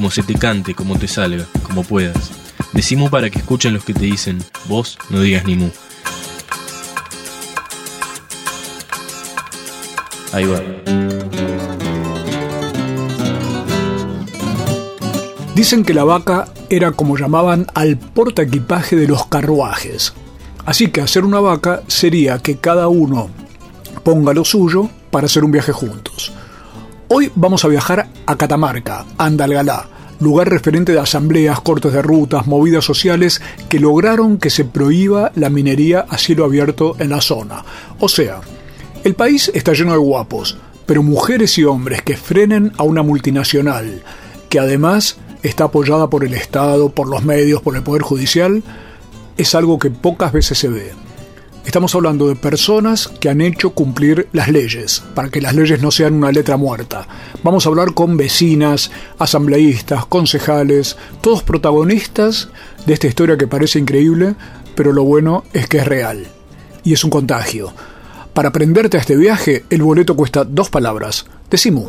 como se te cante, como te salga, como puedas. Decimos para que escuchen los que te dicen, vos no digas ni mu. Ahí va. Dicen que la vaca era como llamaban al porta equipaje de los carruajes. Así que hacer una vaca sería que cada uno ponga lo suyo para hacer un viaje juntos. Hoy vamos a viajar a Catamarca, Andalgalá, lugar referente de asambleas, cortes de rutas, movidas sociales que lograron que se prohíba la minería a cielo abierto en la zona. O sea, el país está lleno de guapos, pero mujeres y hombres que frenen a una multinacional, que además está apoyada por el Estado, por los medios, por el Poder Judicial, es algo que pocas veces se ve. Estamos hablando de personas que han hecho cumplir las leyes, para que las leyes no sean una letra muerta. Vamos a hablar con vecinas, asambleístas, concejales, todos protagonistas de esta historia que parece increíble, pero lo bueno es que es real. Y es un contagio. Para prenderte a este viaje, el boleto cuesta dos palabras. Decimos.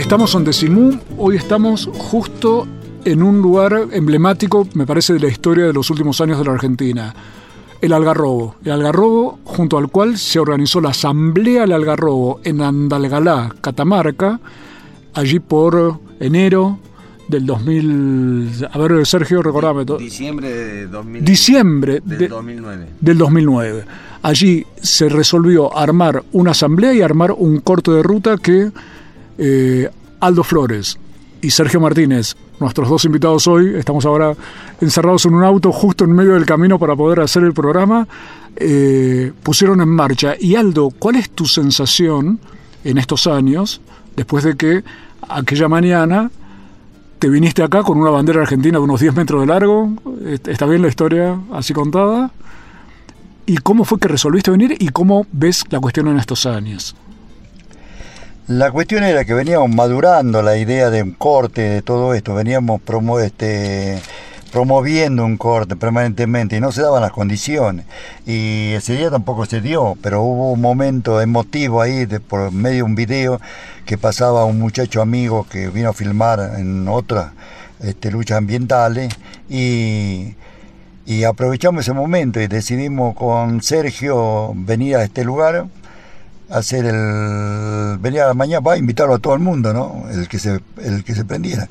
Estamos en Decimú, hoy estamos justo en un lugar emblemático, me parece, de la historia de los últimos años de la Argentina. El Algarrobo. El Algarrobo, junto al cual se organizó la Asamblea del Algarrobo en Andalgalá, Catamarca, allí por enero del 2000. A ver, Sergio, recordame todo. Diciembre de 2000, Diciembre del de- 2009. del 2009. Allí se resolvió armar una asamblea y armar un corte de ruta que eh, Aldo Flores y Sergio Martínez, nuestros dos invitados hoy, estamos ahora encerrados en un auto justo en medio del camino para poder hacer el programa, eh, pusieron en marcha. Y Aldo, ¿cuál es tu sensación en estos años, después de que aquella mañana te viniste acá con una bandera argentina de unos 10 metros de largo? ¿Est- ¿Está bien la historia así contada? ¿Y cómo fue que resolviste venir y cómo ves la cuestión en estos años? La cuestión era que veníamos madurando la idea de un corte, de todo esto, veníamos promo- este, promoviendo un corte permanentemente y no se daban las condiciones. Y ese día tampoco se dio, pero hubo un momento emotivo ahí, por medio de un video que pasaba un muchacho amigo que vino a filmar en otras este, luchas ambientales y aprovechamos ese momento y decidimos con Sergio venir a este lugar hacer el venir a la mañana va a invitarlo a todo el mundo no el que se el que se prendiera.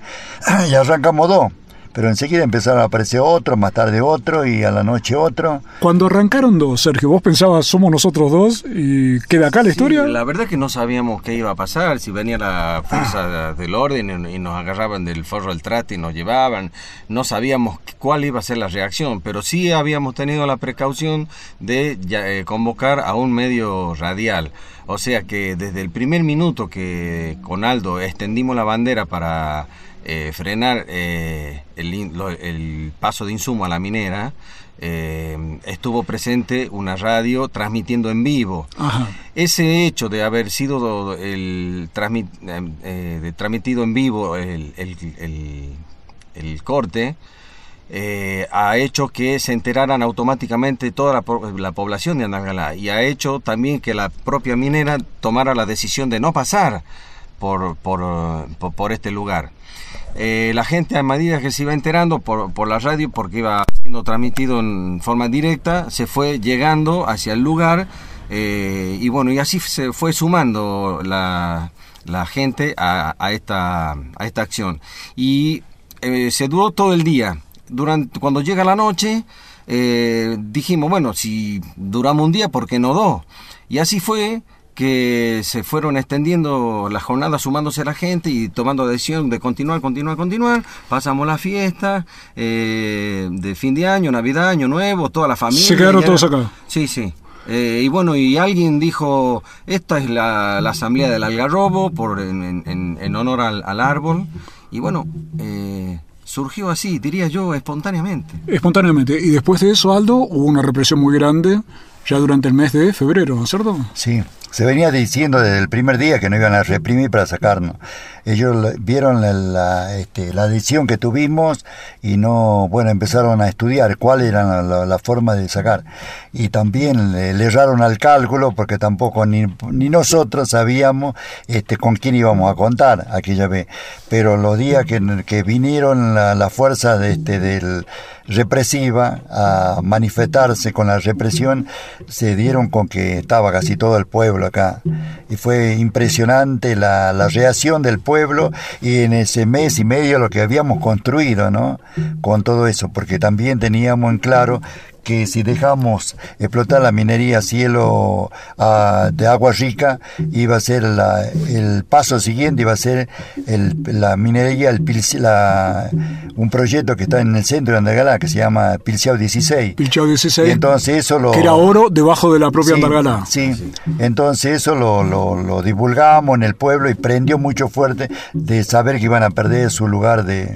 Y arrancamos dos pero enseguida empezaron a aparecer otros más tarde otro y a la noche otro Cuando arrancaron dos, Sergio, vos pensabas somos nosotros dos y queda acá la historia. La verdad que no sabíamos qué iba a pasar, si venía la fuerza del orden y y nos agarraban del forro del trate y nos llevaban. No sabíamos cuál iba a ser la reacción, pero sí habíamos tenido la precaución de ya, eh, convocar a un medio radial. O sea que desde el primer minuto que con Aldo extendimos la bandera para eh, frenar eh, el, lo- el paso de insumo a la minera, eh, estuvo presente una radio transmitiendo en vivo. Ajá. Ese hecho de haber sido el de transmitido en vivo el, el- el- el corte eh, ha hecho que se enteraran automáticamente toda la, po- la población de Andalgalá y ha hecho también que la propia minera tomara la decisión de no pasar por, por, por- este lugar. Eh, la gente a medida que se iba enterando por, por la radio, porque iba siendo transmitido en forma directa, se fue llegando hacia el lugar eh, y bueno, y así se fue sumando la, la gente a, esta, a esta acción. Y eh, se duró todo el día. Durante, cuando llega la noche, dijimos, bueno, si duramos un día, ¿por qué no dos? Y así fue que se fueron extendiendo las jornadas sumándose a la gente y tomando decisión de continuar, continuar, continuar. Pasamos la fiesta eh, de fin de año, Navidad, Año Nuevo, toda la familia. ¿Se quedaron todos acá? Sí, sí. Eh, y bueno, y alguien dijo, esta es la, asamblea del algarrobo por, en, honor al, árbol. Y bueno, eh, surgió así, diría yo, espontáneamente. Espontáneamente. Y después de eso, Aldo, hubo una represión muy grande ya durante el mes de febrero, ¿no es cierto? Sí, se venía diciendo desde el primer día que no iban a reprimir para sacarnos. Ellos vieron la, este, la decisión que tuvimos y no, bueno, empezaron a estudiar cuál era la, forma de sacar. Y también le, erraron al cálculo porque tampoco ni, ni nosotros sabíamos este, con quién íbamos a contar aquella vez. Pero los días que, que vinieron la, la fuerza de, este, del represiva a manifestarse con la represión, se dieron con que estaba casi todo el pueblo acá. Y fue impresionante la, la reacción del pueblo y en ese mes y medio lo que habíamos construido, ¿no? Con todo eso, porque también teníamos en claro que si dejamos explotar la minería a cielo de agua rica, iba a ser el paso siguiente, iba a ser la minería, el, un proyecto que está en el centro de Andalgalá, que se llama Pilciao 16. Pilciao 16. entonces eso lo... Que era oro debajo de la propia sí, Andalgalá. Sí, entonces eso lo, lo, divulgamos en el pueblo y prendió mucho fuerte de saber que iban a perder su lugar de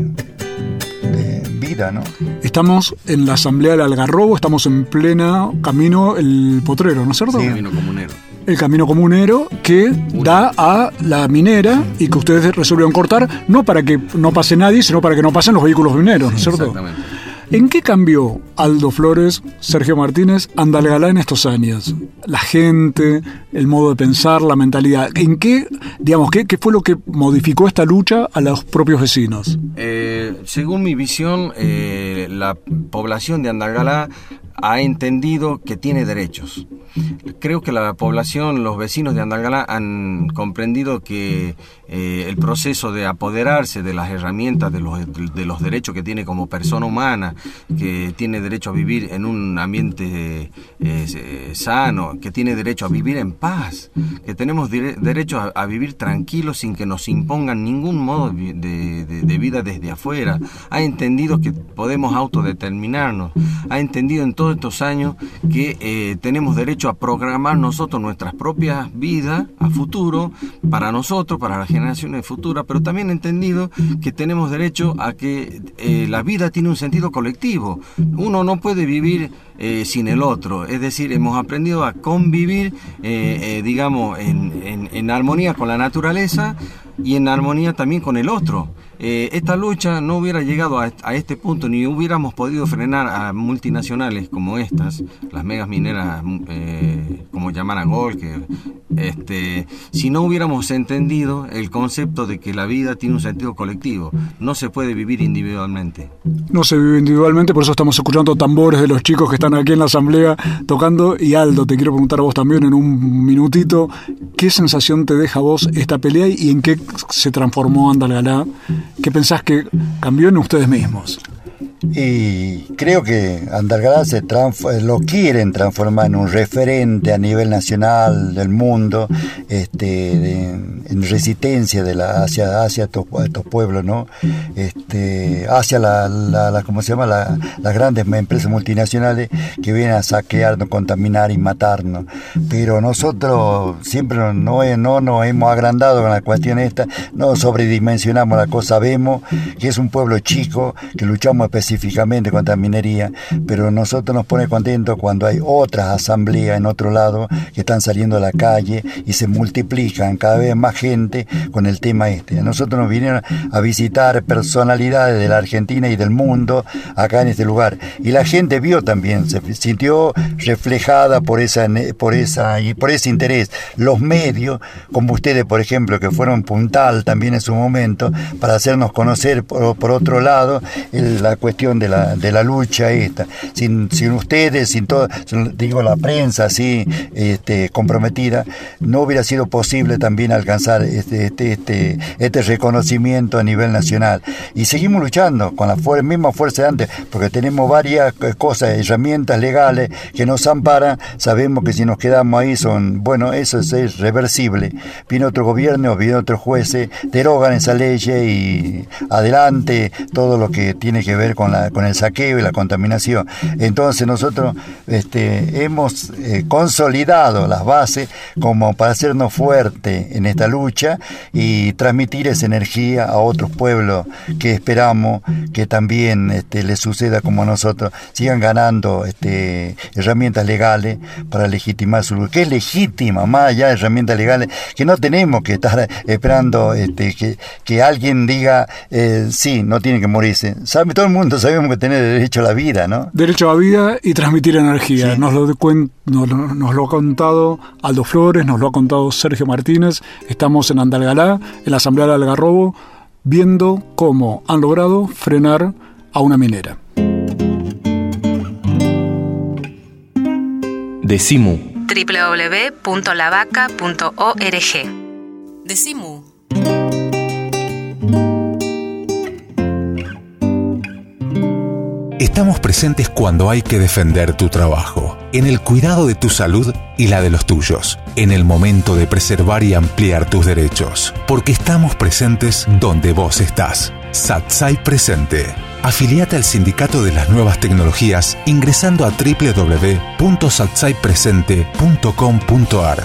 Estamos en la Asamblea del Algarrobo, estamos en plena camino el potrero, ¿no es cierto? El camino comunero. El camino comunero que da a la minera y que ustedes resolvieron cortar, no para que no pase nadie, sino para que no pasen los vehículos mineros, ¿no es cierto? Exactamente. ¿En qué cambió Aldo Flores, Sergio Martínez, Andalgalá en estos años? La gente, el modo de pensar, la mentalidad. ¿En qué, digamos, qué, fue lo que modificó esta lucha a los propios vecinos? Eh, según mi visión, eh, la población de Andalgalá ha entendido que tiene derechos. Creo que la población, los vecinos de Andalgalá han comprendido que eh, el proceso de apoderarse de las herramientas, de los, de los derechos que tiene como persona humana, que tiene derecho a vivir en un ambiente eh, sano, que tiene derecho a vivir en paz, que tenemos derecho a, vivir tranquilos sin que nos impongan ningún modo de, de vida desde afuera, ha entendido que podemos autodeterminarnos, ha entendido en todos estos años que eh, tenemos derecho a programar nosotros nuestras propias vidas a futuro, para nosotros, para las generaciones futuras, pero también entendido que tenemos derecho a que eh, la vida tiene un sentido colectivo. Uno no puede vivir eh, sin el otro, es decir, hemos aprendido a convivir, digamos, en, en armonía con la naturaleza y en armonía también con el otro. Eh, esta lucha no hubiera llegado a, este punto ni hubiéramos podido frenar a multinacionales como estas, las megas mineras eh, como llaman a Gol, que, este, si no hubiéramos entendido el concepto de que la vida tiene un sentido colectivo, no se puede vivir individualmente. No se vive individualmente, por eso estamos escuchando tambores de los chicos que están aquí en la asamblea tocando. Y Aldo, te quiero preguntar a vos también en un minutito, ¿qué sensación te deja a vos esta pelea y en qué se transformó Andalgalá ¿Qué pensás que cambió en ustedes mismos? Y creo que Andalgalá se lo quieren transformar en un referente a nivel nacional del mundo, este, en resistencia de la, hacia, hacia estos, pueblos, ¿no? Este, hacia la, la, ¿cómo se llama? las grandes empresas multinacionales que vienen a saquear, contaminar y matarnos. Pero nosotros siempre no, no nos hemos agrandado con la cuestión esta, no sobredimensionamos la cosa, vemos que es un pueblo chico, que luchamos específicamente específicamente contra minería, pero nosotros nos pone contentos cuando hay otras asambleas en otro lado que están saliendo a la calle y se multiplican cada vez más gente con el tema este. nosotros nos vinieron a visitar personalidades de la Argentina y del mundo acá en este lugar y la gente vio también, se sintió reflejada por esa por esa y por ese interés. Los medios, como ustedes por ejemplo, que fueron puntal también en su momento para hacernos conocer por, otro lado la cuestión de la, de la lucha esta. Sin, sin ustedes, sin todo, digo la prensa así este, comprometida, no hubiera sido posible también alcanzar este, este, este, este reconocimiento a nivel nacional. Y seguimos luchando con la misma fuerza de antes, porque tenemos varias cosas, herramientas legales que nos amparan, sabemos que si nos quedamos ahí son, bueno, eso es, reversible. Viene otro gobierno, viene otro juez, derogan esa ley y adelante todo lo que tiene que ver con, con el saqueo y la contaminación. Entonces nosotros este, hemos eh, consolidado las bases como para hacernos fuerte en esta lucha y transmitir esa energía a otros pueblos que esperamos que también este, les suceda como a nosotros, sigan ganando este, herramientas legales para legitimar su lucha, que es legítima, más allá de herramientas legales, que no tenemos que estar esperando este, que, que alguien diga, eh, sí, no tiene que morirse. ¿Sabe? Todo el mundo sabemos que tiene derecho a la vida, ¿no? Derecho a la vida y transmitir energía. Nos, lo, nos, nos lo ha contado Aldo Flores, nos lo ha contado Sergio Martínez. Estamos en Andalgalá, en la Asamblea de Algarrobo, viendo cómo han logrado frenar a una minera. Decimu. www.lavaca.org. Decimu. Estamos presentes cuando hay que defender tu trabajo, en el cuidado de tu salud y la de los tuyos, en el momento de preservar y ampliar tus derechos, porque estamos presentes donde vos estás. Satsai Presente. Afiliate al Sindicato de las Nuevas Tecnologías ingresando a www.satsaipresente.com.ar.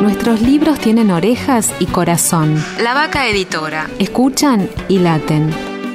Nuestros libros tienen orejas y corazón. La Vaca Editora. Escuchan y laten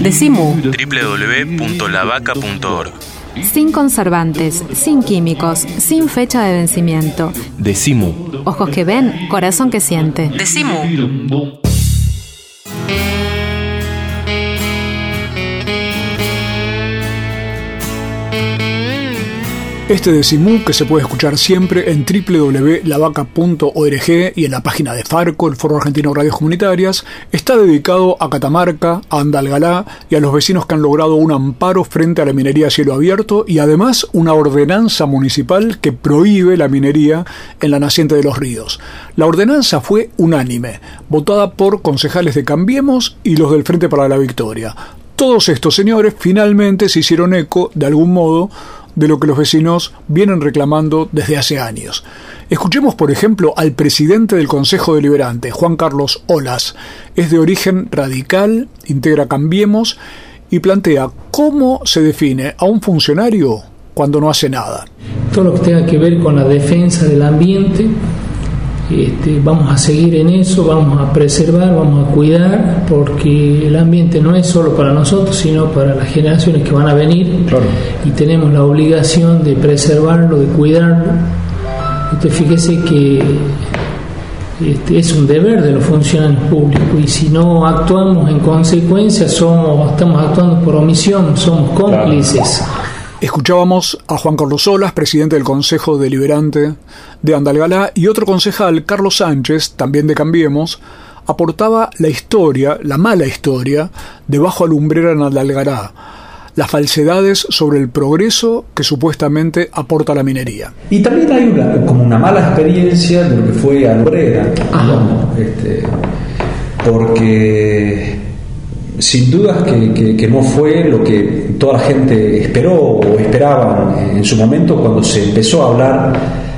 Decimu. www.lavaca.org. Sin conservantes, sin químicos, sin fecha de vencimiento. Decimu. Ojos que ven, corazón que siente. Decimu. Este Decimú, que se puede escuchar siempre en www.lavaca.org y en la página de Farco, el Foro Argentino de Radios Comunitarias, está dedicado a Catamarca, a Andalgalá y a los vecinos que han logrado un amparo frente a la minería a cielo abierto y además una ordenanza municipal que prohíbe la minería en la naciente de los ríos. La ordenanza fue unánime, votada por concejales de Cambiemos y los del Frente para la Victoria. Todos estos señores finalmente se hicieron eco, de algún modo, de lo que los vecinos vienen reclamando desde hace años. Escuchemos, por ejemplo, al presidente del Consejo Deliberante, Juan Carlos Olas. Es de origen radical, integra Cambiemos y plantea cómo se define a un funcionario cuando no hace nada. Todo lo que tenga que ver con la defensa del ambiente, este, vamos a seguir en eso, vamos a preservar, vamos a cuidar, porque el ambiente no es solo para nosotros, sino para las generaciones que van a venir y tenemos la obligación de preservarlo, de cuidarlo. Entonces fíjese que este, es un deber de los funcionarios públicos y si no actuamos en consecuencia somos, estamos actuando por omisión, somos cómplices. Escuchábamos a Juan Carlos Solas, presidente del Consejo Deliberante de Andalgalá, y otro concejal, Carlos Sánchez, también de Cambiemos, aportaba la historia, la mala historia, de Bajo Alumbrera en Andalgalá, las falsedades sobre el progreso que supuestamente aporta la minería. Y también hay una, como una mala experiencia de lo que fue Alumbrera, este, porque sin dudas que, no fue lo que toda la gente esperó o esperaba en su momento cuando se empezó a hablar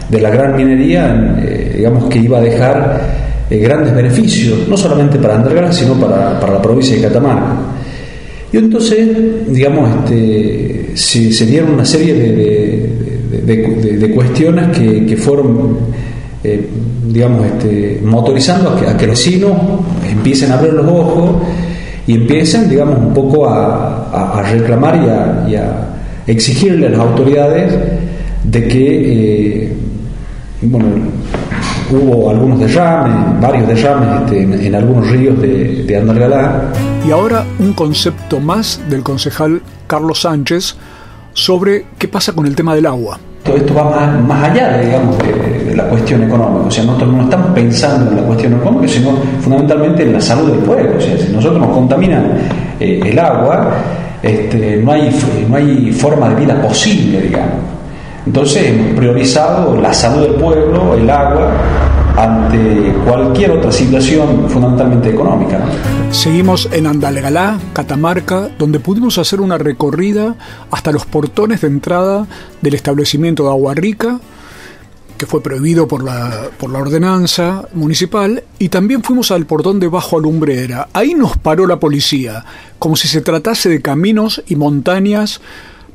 de la gran minería, eh, digamos que iba a dejar eh, grandes beneficios, no solamente para Andalgalá, sino para, para, la provincia de Catamarca. Y entonces, digamos, este, se, dieron una serie de, de, cuestiones que, que fueron, eh, digamos, este, motorizando a que, a que los vecinos empiecen a abrir los ojos y empiecen, digamos, un poco a, a, reclamar y a, y a, exigirle a las autoridades de que, eh, bueno, hubo algunos derrames, varios derrames este, en, en, algunos ríos de, de Andalgalá. Y ahora un concepto más del concejal Carlos Sánchez sobre qué pasa con el tema del agua. Todo esto va más, más allá, digamos, de, la cuestión económica. O sea, nosotros no estamos pensando en la cuestión económica, sino fundamentalmente en la salud del pueblo. O sea, si nosotros nos contaminan eh, el agua, este, no, hay, no hay forma de vida posible, digamos. Entonces hemos priorizado la salud del pueblo, el agua, ante cualquier otra situación fundamentalmente económica. Seguimos en Andalgalá, Catamarca, donde pudimos hacer una recorrida hasta los portones de entrada del establecimiento de Agua Rica, que fue prohibido por la, por la ordenanza municipal, y también fuimos al portón de Bajo Alumbrera. Ahí nos paró la policía, como si se tratase de caminos y montañas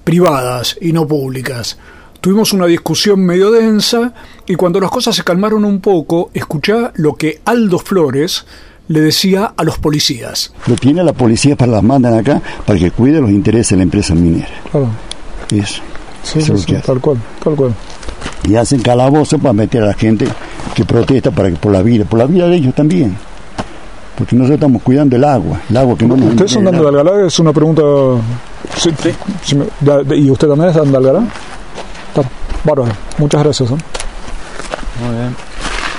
privadas y no públicas. Tuvimos una discusión medio densa y cuando las cosas se calmaron un poco, escuché lo que Aldo Flores le decía a los policías. Lo tiene la policía para las mandan acá para que cuide los intereses de la empresa minera. Claro. Eso. Sí, Eso sí, es lo que sí, hace. tal cual, tal cual. Y hacen calabozo para meter a la gente que protesta para que, por la vida, por la vida de ellos también. Porque nosotros estamos cuidando el agua, el agua que no nos ¿Ustedes son de. Andalgalá? Es una pregunta... Sí, sí me- de- de- ¿Y usted también es de Andalgalá? Está bárbaro. Muchas gracias. ¿eh? Muy bien.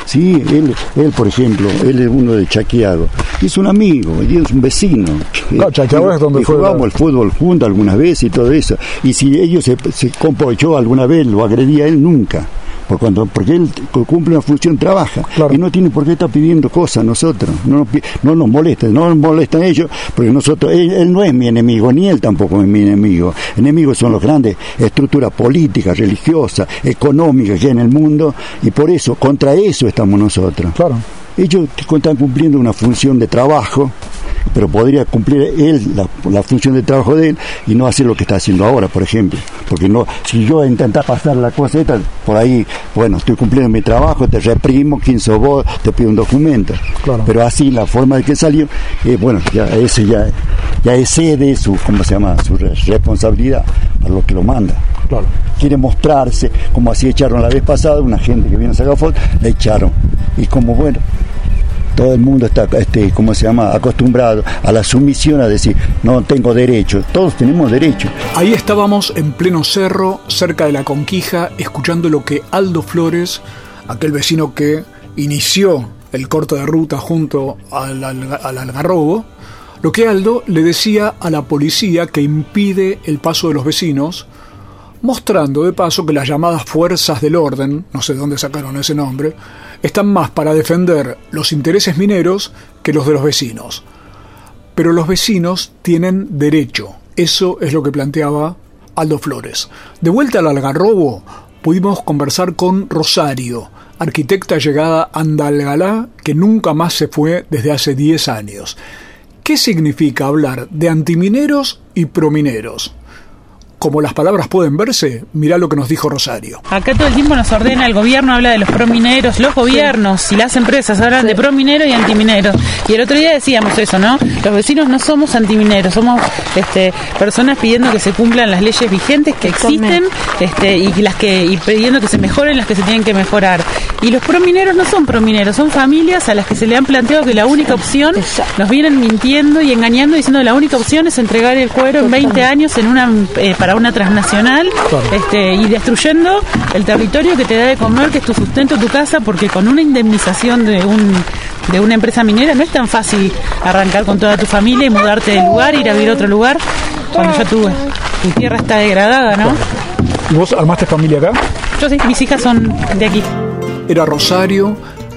Sí, él, él, por ejemplo, él es uno de Chaquiago. Es un amigo, y es un vecino. Claro, Chaquiago es donde y fue jugamos el fútbol juntos algunas veces y todo eso. Y si ellos se, se compochó alguna vez, lo agredía a él nunca. Por cuando, porque él cu- cumple una función, trabaja. Y no tiene por qué estar pidiendo cosas a nosotros. No nos, no nos molestan, no nos molestan ellos, porque nosotros, él, él no es mi enemigo, ni él tampoco es mi enemigo. Enemigos son las grandes estructuras políticas, religiosas, económicas que hay en el mundo, y por eso, contra eso estamos nosotros. Claro. Ellos están cumpliendo una función de trabajo, pero podría cumplir él la, la función de trabajo de él y no hacer lo que está haciendo ahora, por ejemplo. Porque no, si yo intentar pasar la cosa esta, por ahí, bueno, estoy cumpliendo mi trabajo, te reprimo, quién sos vos, te pido un documento. Claro. Pero así, la forma de que salió, eh, bueno, ya ese ya, ya excede su, ¿cómo se llama?, su re- responsabilidad para lo que lo manda. Claro. Quiere mostrarse, como así echaron la vez pasada, una gente que vino a sacar fotos, la echaron. Y como, bueno, todo el mundo está, este, ¿cómo se llama?, acostumbrado a la sumisión, a decir, no tengo derecho. Todos tenemos derecho. Ahí estábamos en pleno cerro, cerca de la Conquija, escuchando lo que Aldo Flores, aquel vecino que inició el corte de ruta junto al, al- al algarrobo, lo que Aldo le decía a la policía que impide el paso de los vecinos, mostrando de paso que las llamadas fuerzas del orden, no sé de dónde sacaron ese nombre, están más para defender los intereses mineros que los de los vecinos. Pero los vecinos tienen derecho. Eso es lo que planteaba Aldo Flores. De vuelta al Algarrobo, pudimos conversar con Rosario, arquitecta llegada a Andalgalá, que nunca más se fue desde hace 10 años. ¿Qué significa hablar de antimineros y promineros? Como las palabras pueden verse, mirá lo que nos dijo Rosario. Acá todo el tiempo nos ordena el gobierno, habla de los promineros, los gobiernos y las empresas hablan de promineros y antimineros. Y el otro día decíamos eso, ¿no? Los vecinos no somos antimineros, somos este, personas pidiendo que se cumplan las leyes vigentes que existen este, y las que y pidiendo que se mejoren las que se tienen que mejorar. Y los promineros no son promineros, son familias a las que se le han planteado que la única opción, nos vienen mintiendo y engañando diciendo que la única opción es entregar el cuero en 20 años en una eh, para una transnacional este, y destruyendo el territorio que te da de comer, que es tu sustento, tu casa, porque con una indemnización de un de una empresa minera no es tan fácil arrancar con toda tu familia y mudarte de lugar, ir a vivir a otro lugar, cuando ya tu, tu tierra está degradada, ¿no? ¿Y vos armaste familia acá? Yo sí, mis hijas son de aquí. Era Rosario,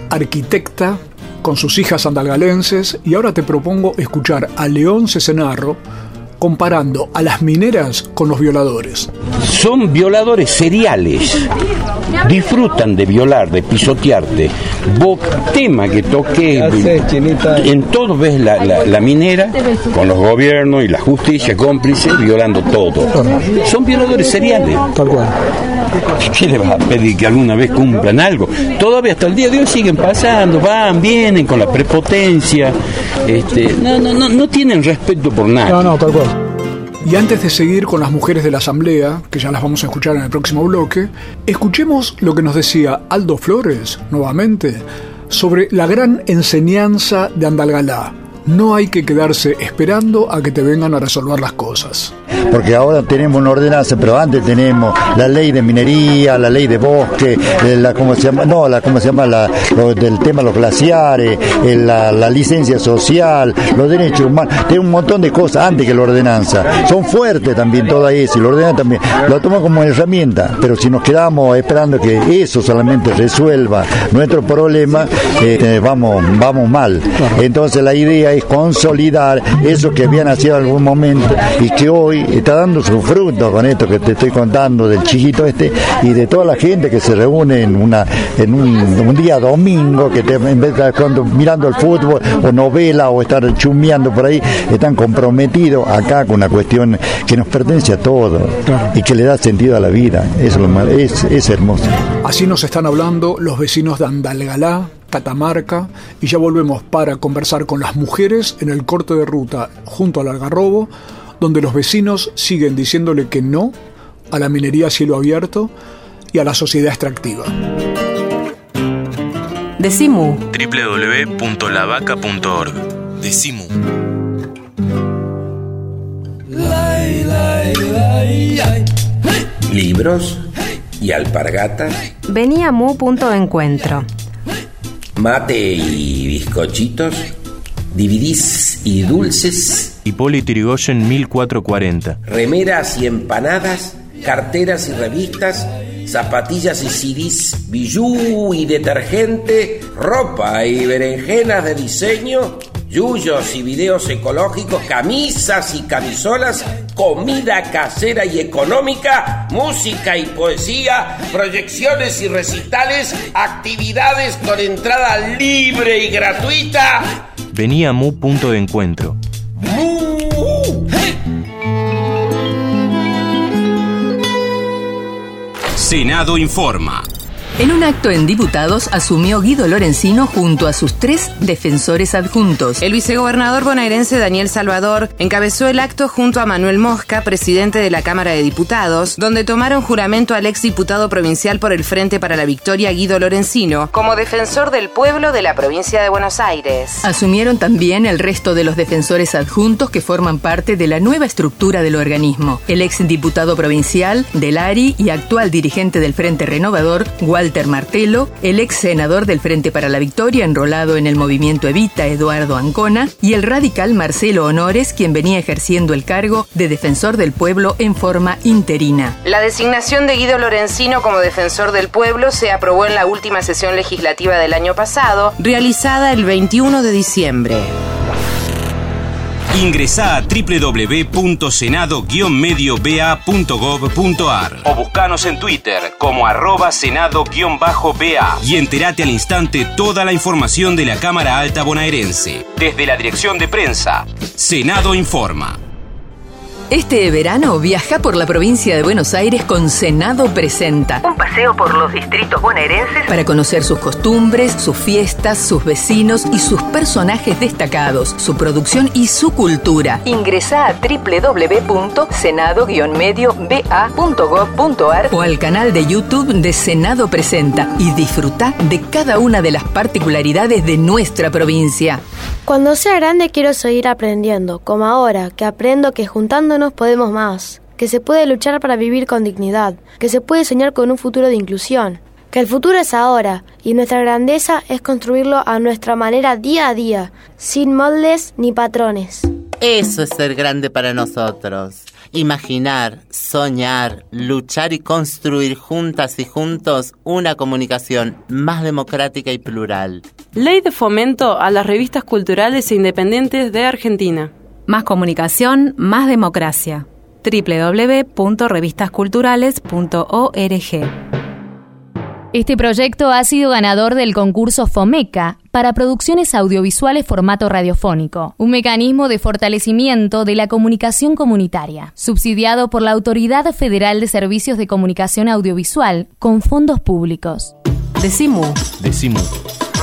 arquitecta, con sus hijas andalgalenses, y ahora te propongo escuchar a León Cesenarro comparando a las mineras con los violadores. Son violadores seriales. Disfrutan de violar, de pisotearte. Vos, tema que toque, en todo ves la, la- la minera con los gobiernos y la justicia cómplice violando todo. Son violadores seriales. Tal cual. ¿Qué le vas a pedir que alguna vez cumplan algo? Todavía hasta el día de hoy siguen pasando, van, vienen con la prepotencia. Este, no, no, no, no tienen respeto por nada. No, no, tal cual. Y antes de seguir con las mujeres de la Asamblea, que ya las vamos a escuchar en el próximo bloque, escuchemos lo que nos decía Aldo Flores, nuevamente, sobre la gran enseñanza de Andalgalá. No hay que quedarse esperando a que te vengan a resolver las cosas. porque ahora tenemos una ordenanza, pero antes tenemos la ley de minería, la ley de bosque, eh, la cómo se llama, no, la cómo se llama la, lo del tema de los glaciares, eh, la, la licencia social, los derechos humanos, tiene un montón de cosas antes que la ordenanza. Son fuertes también todas eso, y la ordenanza también lo toma como herramienta, pero si nos quedamos esperando que eso solamente resuelva nuestro problema, eh, vamos, vamos mal. Entonces la idea es consolidar eso que habían nacido en algún momento y que hoy está dando su fruto con esto que te estoy contando del chiquito este y de toda la gente que se reúne en una en un, día domingo que te- en vez de estar mirando el fútbol o novela o estar chumeando por ahí están comprometidos acá con una cuestión que nos pertenece a todos y que le da sentido a la vida. Es es, es hermoso. Así nos están hablando los vecinos de Andalgalá, Catamarca, y ya volvemos para conversar con las mujeres en el corte de ruta junto al Algarrobo, donde los vecinos siguen diciéndole que no a la minería a cielo abierto y a la sociedad extractiva. Decimu. www.lavaca.org. Decimu. Libros y alpargatas, Venía Mu punto de encuentro. Mate y bizcochitos, dividís y dulces, Hipólito Yrigoyen 1440. remeras y empanadas, carteras y revistas, zapatillas y CDs, bijú y detergente, ropa y berenjenas de diseño, yuyos y videos ecológicos, camisas y camisolas, comida casera y económica, música y poesía, proyecciones y recitales, actividades con entrada libre y gratuita. Venía Mu punto de encuentro. Senado informa. En un acto en diputados asumió Guido Lorenzino junto a sus tres defensores adjuntos. El vicegobernador bonaerense Daniel Salvador encabezó el acto junto a Manuel Mosca, presidente de la Cámara de Diputados, donde tomaron juramento al exdiputado provincial por el Frente para la Victoria Guido Lorenzino como defensor del pueblo de la provincia de Buenos Aires. Asumieron también el resto de los defensores adjuntos que forman parte de la nueva estructura del organismo. El ex diputado provincial del ARI y actual dirigente del Frente Renovador, Walter Martelo, el ex senador del Frente para la Victoria enrolado en el movimiento Evita, Eduardo Ancona, y el radical Marcelo Honores, quien venía ejerciendo el cargo de defensor del pueblo en forma interina. La designación de Guido Lorenzino como defensor del pueblo se aprobó en la última sesión legislativa del año pasado, realizada el 21 de diciembre. Ingresá a www.senado-medioba.gov.ar o buscanos en Twitter como arroba senado-ba y entérate al instante toda la información de la Cámara Alta Bonaerense. Desde la dirección de prensa, Senado Informa. Este verano viaja por la provincia de Buenos Aires con Senado Presenta. Un paseo por los distritos bonaerenses para conocer sus costumbres, sus fiestas, sus vecinos y sus personajes destacados, su producción y su cultura. Ingresa a www.senado-medio-ba.gov.ar o al canal de YouTube de Senado Presenta y disfruta de cada una de las particularidades de nuestra provincia. Cuando sea grande quiero seguir aprendiendo, como ahora, que aprendo que juntándonos podemos más, que se puede luchar para vivir con dignidad, que se puede soñar con un futuro de inclusión, que el futuro es ahora y nuestra grandeza es construirlo a nuestra manera día a día, sin moldes ni patrones. Eso es ser grande para nosotros. Imaginar, soñar, luchar y construir juntas y juntos una comunicación más democrática y plural. Ley de fomento a las revistas culturales e independientes de Argentina. Más comunicación, más democracia. www.revistasculturales.org Este proyecto ha sido ganador del concurso FOMECA para producciones audiovisuales formato radiofónico, un mecanismo de fortalecimiento de la comunicación comunitaria, subsidiado por la Autoridad Federal de Servicios de Comunicación Audiovisual con fondos públicos. Decimu. Decimu.